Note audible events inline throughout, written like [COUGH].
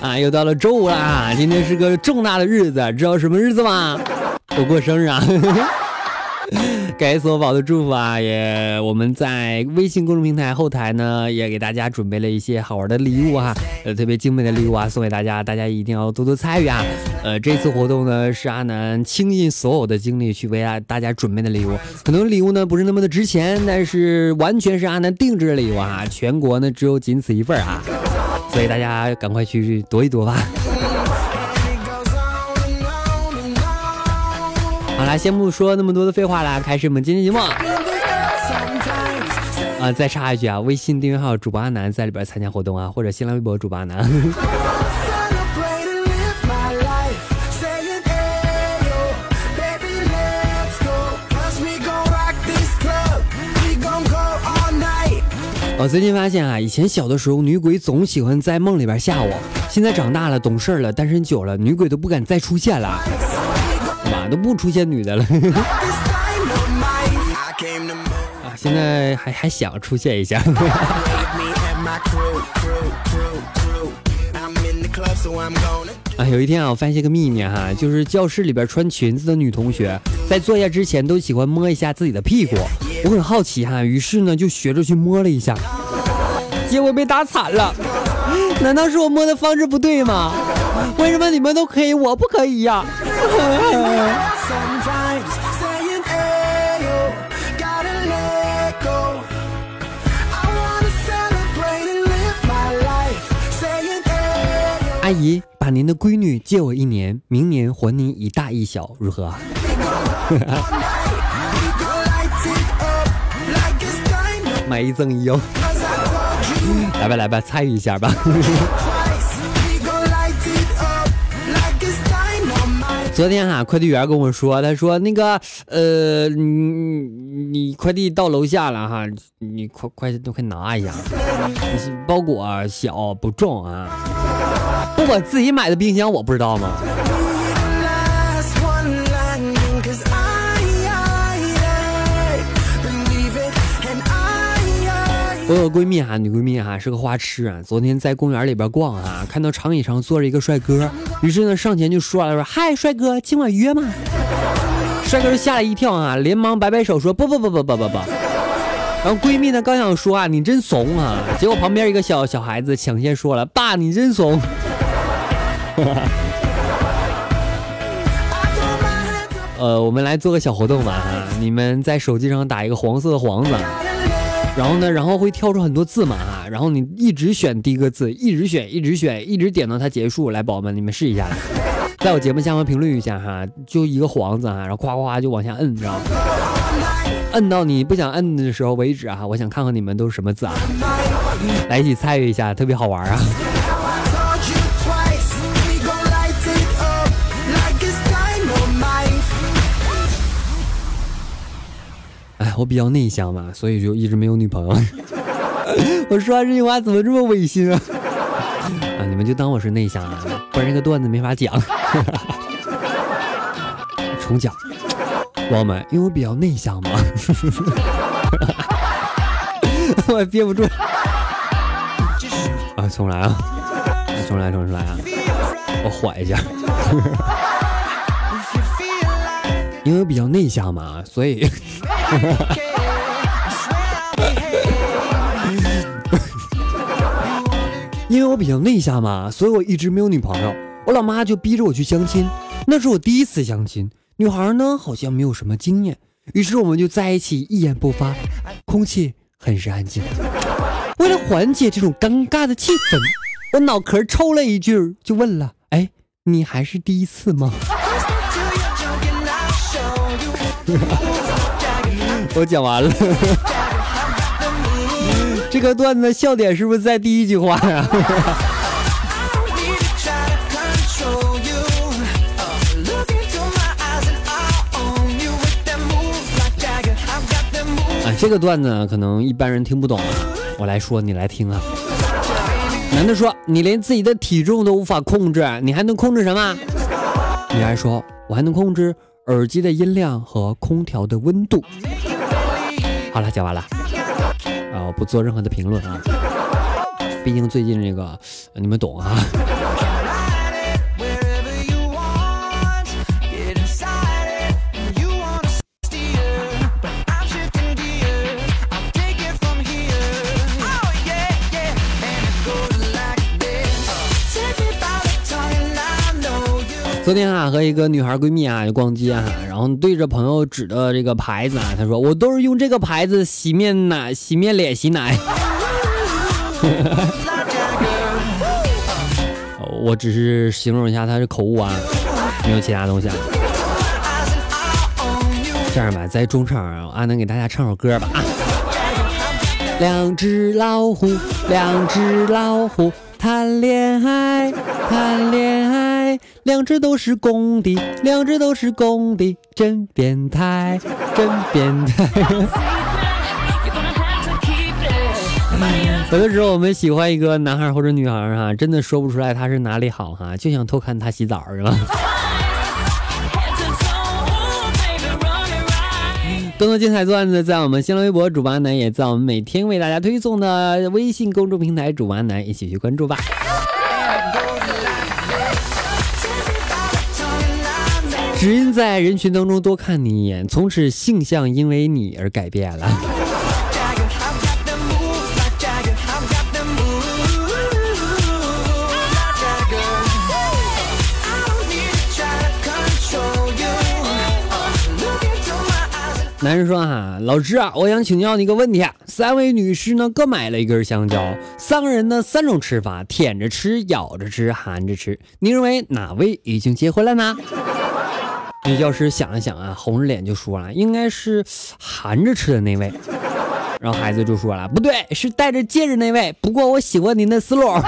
啊，又到了周五了啊！今天是个重大的日子，知道什么日子吗？我过生日啊！[LAUGHS] 感谢宝的祝福啊！也我们在微信公众平台后台呢，也给大家准备了一些好玩的礼物哈，呃，特别精美的礼物啊，送给大家，大家一定要多多参与啊！呃，这次活动呢，是阿南倾尽所有的精力去为大大家准备的礼物，可能礼物呢不是那么的值钱，但是完全是阿南定制的礼物啊！全国呢只有仅此一份啊！所以大家赶快去躲一躲吧！[LAUGHS] 好啦，先不说那么多的废话啦，开始我们今天节目。啊，再插一句啊，微信订阅号主播阿南在里边参加活动啊，或者新浪微博主播阿南。我最近发现啊，以前小的时候女鬼总喜欢在梦里边吓我，现在长大了懂事了，单身久了，女鬼都不敢再出现了，妈都不出现女的了。啊，现在还还想出现一下。啊，有一天啊，我发现一个秘密哈，就是教室里边穿裙子的女同学在作业之前都喜欢摸一下自己的屁股。我很好奇哈，于是呢就学着去摸了一下，结果被打惨了。难道是我摸的方式不对吗？为什么你们都可以，我不可以呀？[LAUGHS] 阿姨，把您的闺女借我一年，明年还您一大一小，如何？[LAUGHS] 买一赠一哦，来吧来吧，参与一下吧。[LAUGHS] 昨天哈，快递员跟我说，他说那个呃，你你快递到楼下了哈，你快快都快拿一下，包裹小不重啊。不，我自己买的冰箱，我不知道吗？我有个闺蜜哈，女闺蜜哈是个花痴啊。昨天在公园里边逛哈，看到长椅上坐着一个帅哥，于是呢上前就说了说：“嗨，帅哥，今晚约吗？”帅哥吓了一跳啊，连忙摆摆手说：“不不不不不不不。”然后闺蜜呢刚想说啊，你真怂啊，结果旁边一个小小孩子抢先说了：“爸，你真怂。[LAUGHS] ”呃，我们来做个小活动吧哈，你们在手机上打一个黄色的黄字。然后呢，然后会跳出很多字嘛啊，然后你一直选第一个字，一直选，一直选，一直点到它结束。来，宝宝们，你们试一下，在我节目下方评论一下哈，就一个黄字哈，然后夸夸夸就往下摁，你知道吗？摁到你不想摁的时候为止啊！我想看看你们都是什么字啊！来一起参与一下，特别好玩啊！哎我比较内向嘛，所以就一直没有女朋友。[LAUGHS] 我说完这句话怎么这么违心啊？啊，你们就当我是内向的，不然这个段子没法讲。[LAUGHS] 重讲，朋友们，因为我比较内向嘛。[LAUGHS] 我憋不住。啊，重来啊！重来，重来啊！我缓一下。因为我比较内向嘛，所以。[LAUGHS] 因为我比较内向嘛，所以我一直没有女朋友。我老妈就逼着我去相亲，那是我第一次相亲。女孩呢，好像没有什么经验，于是我们就在一起，一言不发，空气很是安静。为了缓解这种尴尬的气氛，我脑壳抽了一句，就问了：“哎，你还是第一次吗？” [LAUGHS] 我讲完了，这个段子笑点是不是在第一句话呀？这个段子，可能一般人听不懂，我来说，你来听啊。男的说：“你连自己的体重都无法控制，你还能控制什么？”女孩说：“我还能控制耳机的音量和空调的温度。”好了，讲完了。啊，我不做任何的评论啊，毕竟最近这个你们懂啊。昨天啊，和一个女孩闺蜜啊，就逛街哈，然后对着朋友指的这个牌子啊，她说：“我都是用这个牌子洗面奶、洗面脸、洗奶。”我只是形容一下她的口误啊，没有其他东西。啊。这样吧，在中场啊，阿能给大家唱首歌吧啊。两只老虎，两只老虎谈恋爱，谈恋爱。两只都是公的，两只都是公的，真变态，真变态。[LAUGHS] 有的时候我们喜欢一个男孩或者女孩哈，真的说不出来他是哪里好哈，就想偷看他洗澡是吧？[LAUGHS] 更多精彩段子在我们新浪微博主播安南，也在我们每天为大家推送的微信公众平台主播安南，一起去关注吧。只因在人群当中多看你一眼，从此性向因为你而改变了。男人说：“哈，老师啊，我想请教你一个问题啊。三位女士呢各买了一根香蕉，三个人呢三种吃法：舔着吃、咬着吃、含着吃。你认为哪位已经结婚了呢？”女教师想了想啊，红着脸就说了：“应该是含着吃的那位。”然后孩子就说了：“不对，是戴着戒指那位。”不过我喜欢您的思路。[LAUGHS]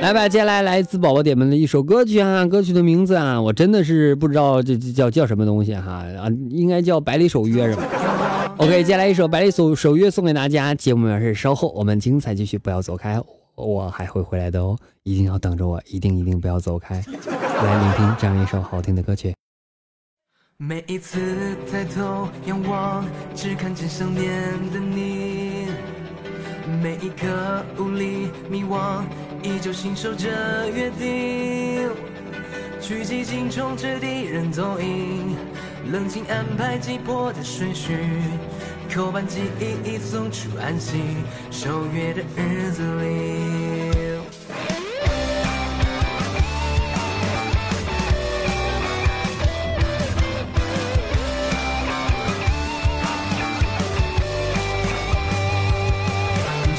来吧，接下来来自宝宝点们的一首歌曲啊，歌曲的名字啊，我真的是不知道这这叫叫什么东西哈啊，应该叫《百里守约》是吧？OK，接下来一首《百里守守约》送给大家。节目表示稍后我们精彩继续，不要走开，我还会回来的哦，一定要等着我，一定一定不要走开。来聆听这样一首好听的歌曲。每一次抬头仰望，只看见想念的你；每一刻无力迷惘，依旧信守着约定。取几经冲之敌人踪影。冷静安排急迫的顺序，扣办记忆送出安心，守约的日子里。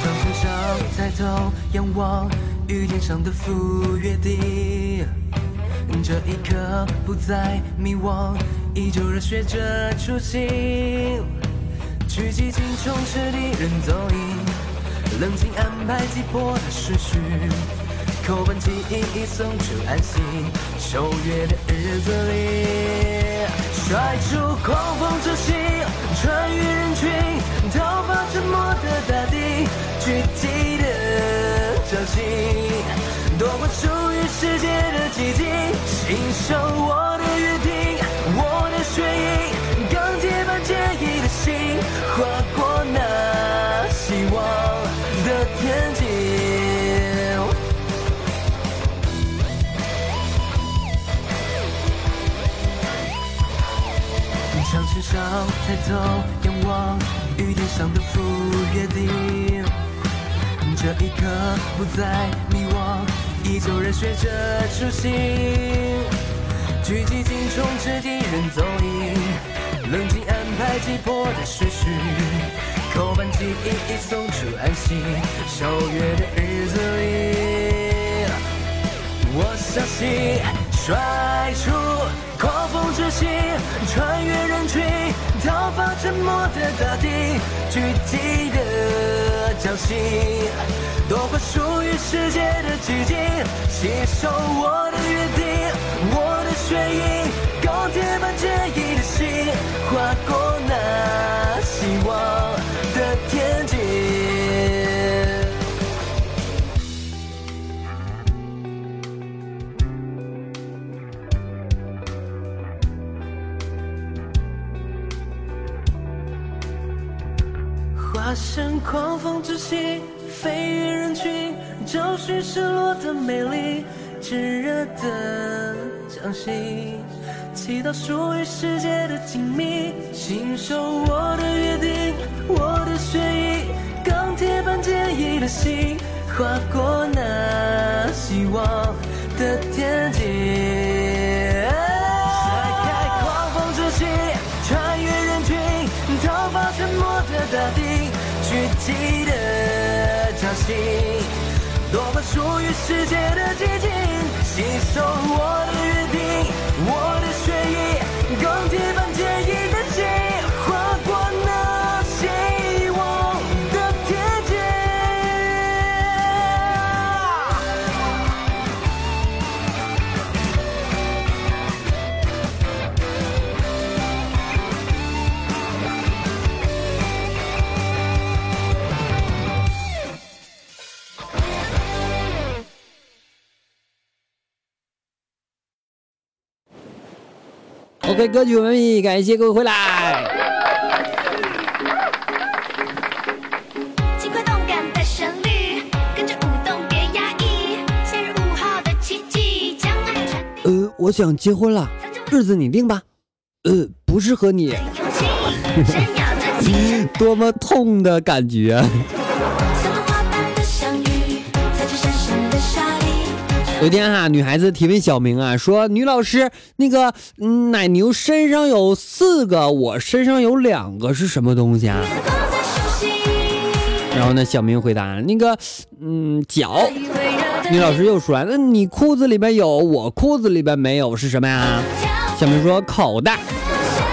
窗台上抬头仰望，雨天上的赴约地，这一刻不再迷惘。依旧热血着初心，去几经充斥敌人踪影，冷静安排急迫的顺序，扣本记忆送出安心，守约的日子里，甩出狂风之心，穿越人群，逃跑沉默的大地，具体的交集，夺回属于世界的奇迹，信守我的约定。我的血液，钢铁般坚毅的心，划过那希望的天际。长线上抬头仰望，雨天上的赴约定，这一刻不再迷惘，依旧热血着初心。狙击精虫吃敌人踪影，冷静安排急迫的顺序，扣办记忆送出安心，守约的日子里，我相信甩出狂风之心，穿越人群，逃跑沉默的大地，狙击的。交心，夺回属于世界的寂静，吸收我的约定，我的血液，钢铁般坚毅的心，划过那希望的天际。化身狂风之心，飞越人群，找寻失落的美丽，炙热的掌心，祈祷属于世界的静谧，信守我的约定，我的血液，钢铁般坚毅的心，划过那希望的天际。甩开狂风之息，穿越人群，逃跑沉默的大地，聚集的掌心，多么属于世界的寂静，吸收我的约定，我的 OK，歌曲完毕，感谢各位回来。轻快动感的旋律，跟着舞动别压抑。夏日午后的奇迹，将爱传递。呃，我想结婚了，日子你定吧。呃，不适合你，[LAUGHS] 多么痛的感觉。有一天哈、女孩子提问小明啊，说：“女老师，那个奶牛身上有四个，我身上有两个，是什么东西啊，？”然后呢，小明回答：“那个，嗯，脚。”女老师又说：“那你裤子里边有，我裤子里边没有，是什么呀？”小明说：“口袋。”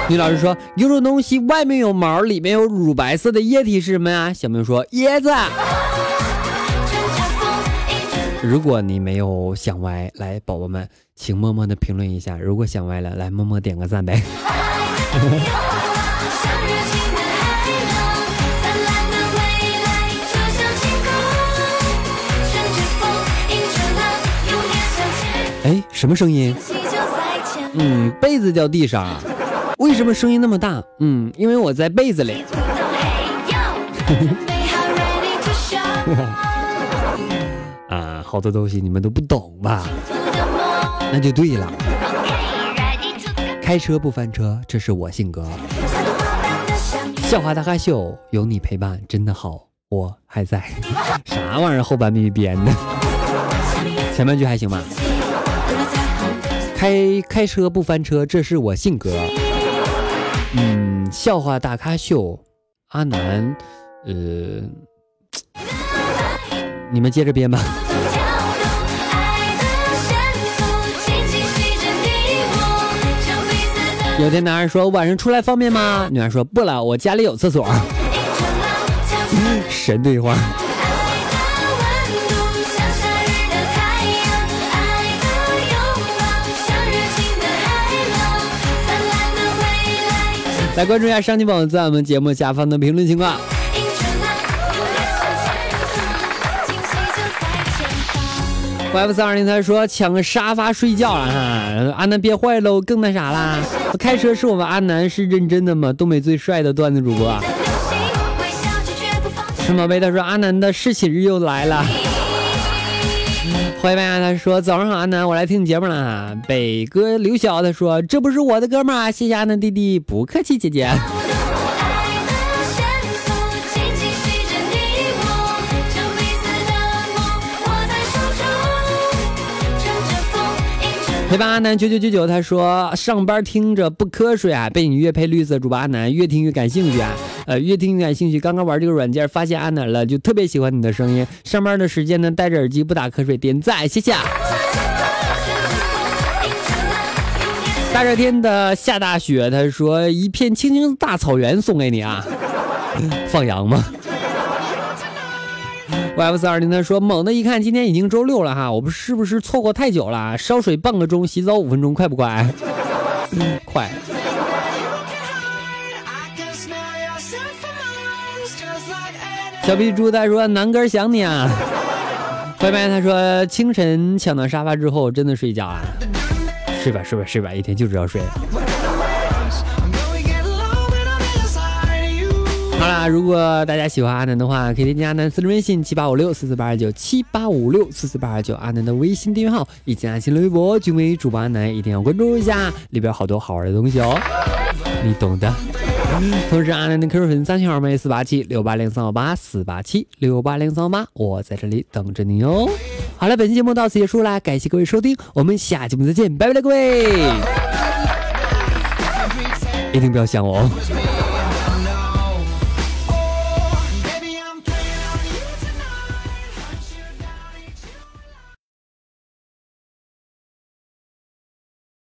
女老师说：“有种东西外面有毛，里面有乳白色的液体是什么呀？”小明说：“椰子。”如果你没有想歪，来，宝宝们，请默默的评论一下。如果想歪了，来默默点个赞呗。[LAUGHS] 哎，什么声音？嗯，被子掉地上。为什么声音那么大？嗯，因为我在被子里。[LAUGHS] 啊，好多东西你们都不懂吧？那就对了。开车不翻车，这是我性格。笑话大咖秀，有你陪伴真的好，我还在。[LAUGHS] 啥玩意儿？后半句编的，前半句还行吧？开开车不翻车，这是我性格。嗯，笑话大咖秀，阿南，呃，你们接着编吧。有天男孩说晚上出来方便吗？女孩说不了，我家里有厕所。[LAUGHS] 神对话。来关注一下上期宝在我们节目下方的评论情况。YF 三二零他说抢个沙发睡觉了哈，阿南憋坏喽，更那啥啦。开车是我们阿南是认真的吗？东北最帅的段子主播。陈宝贝他说阿南的试寝日又来了。欢迎大家，他说早上好，阿南，我来听你节目了哈。北哥刘晓他说这不是我的哥们儿，谢谢阿南弟弟，不客气，姐姐。陪伴阿南九九九九，他说上班听着不瞌睡啊，被你越配绿色主播阿南越听越感兴趣啊，呃越听越感兴趣。刚刚玩这个软件发现阿南了，就特别喜欢你的声音。上班的时间呢，戴着耳机不打瞌睡，点赞，谢谢。[LAUGHS] 大热天的下大雪，他说一片青青大草原送给你啊，放羊吗？Y F 四二零他说，猛的一看今天已经周六了哈，我们是不是错过太久了？烧水半个钟，洗澡五分钟，快不快？嗯，[LAUGHS] 快。小皮猪他说，南哥想你啊。拜拜，他说清晨抢到沙发之后真的睡觉啊，睡吧睡吧睡吧，一天就知道睡。好啦，如果大家喜欢阿南的话，可以添加阿南私人微信七八五六四四八二九七八五六四四八二九，阿南的微信订阅号以及阿新浪微博均为主播阿南，一定要关注一下，里边好多好玩的东西哦，你懂的。同时，阿南的 QQ 粉三群二妹四八七六八零三幺八四八七六八零三幺八，我在这里等着你哦。好了，本期节目到此结束啦，感谢各位收听，我们下期节目再见，拜拜了各位，一定不要想我哦。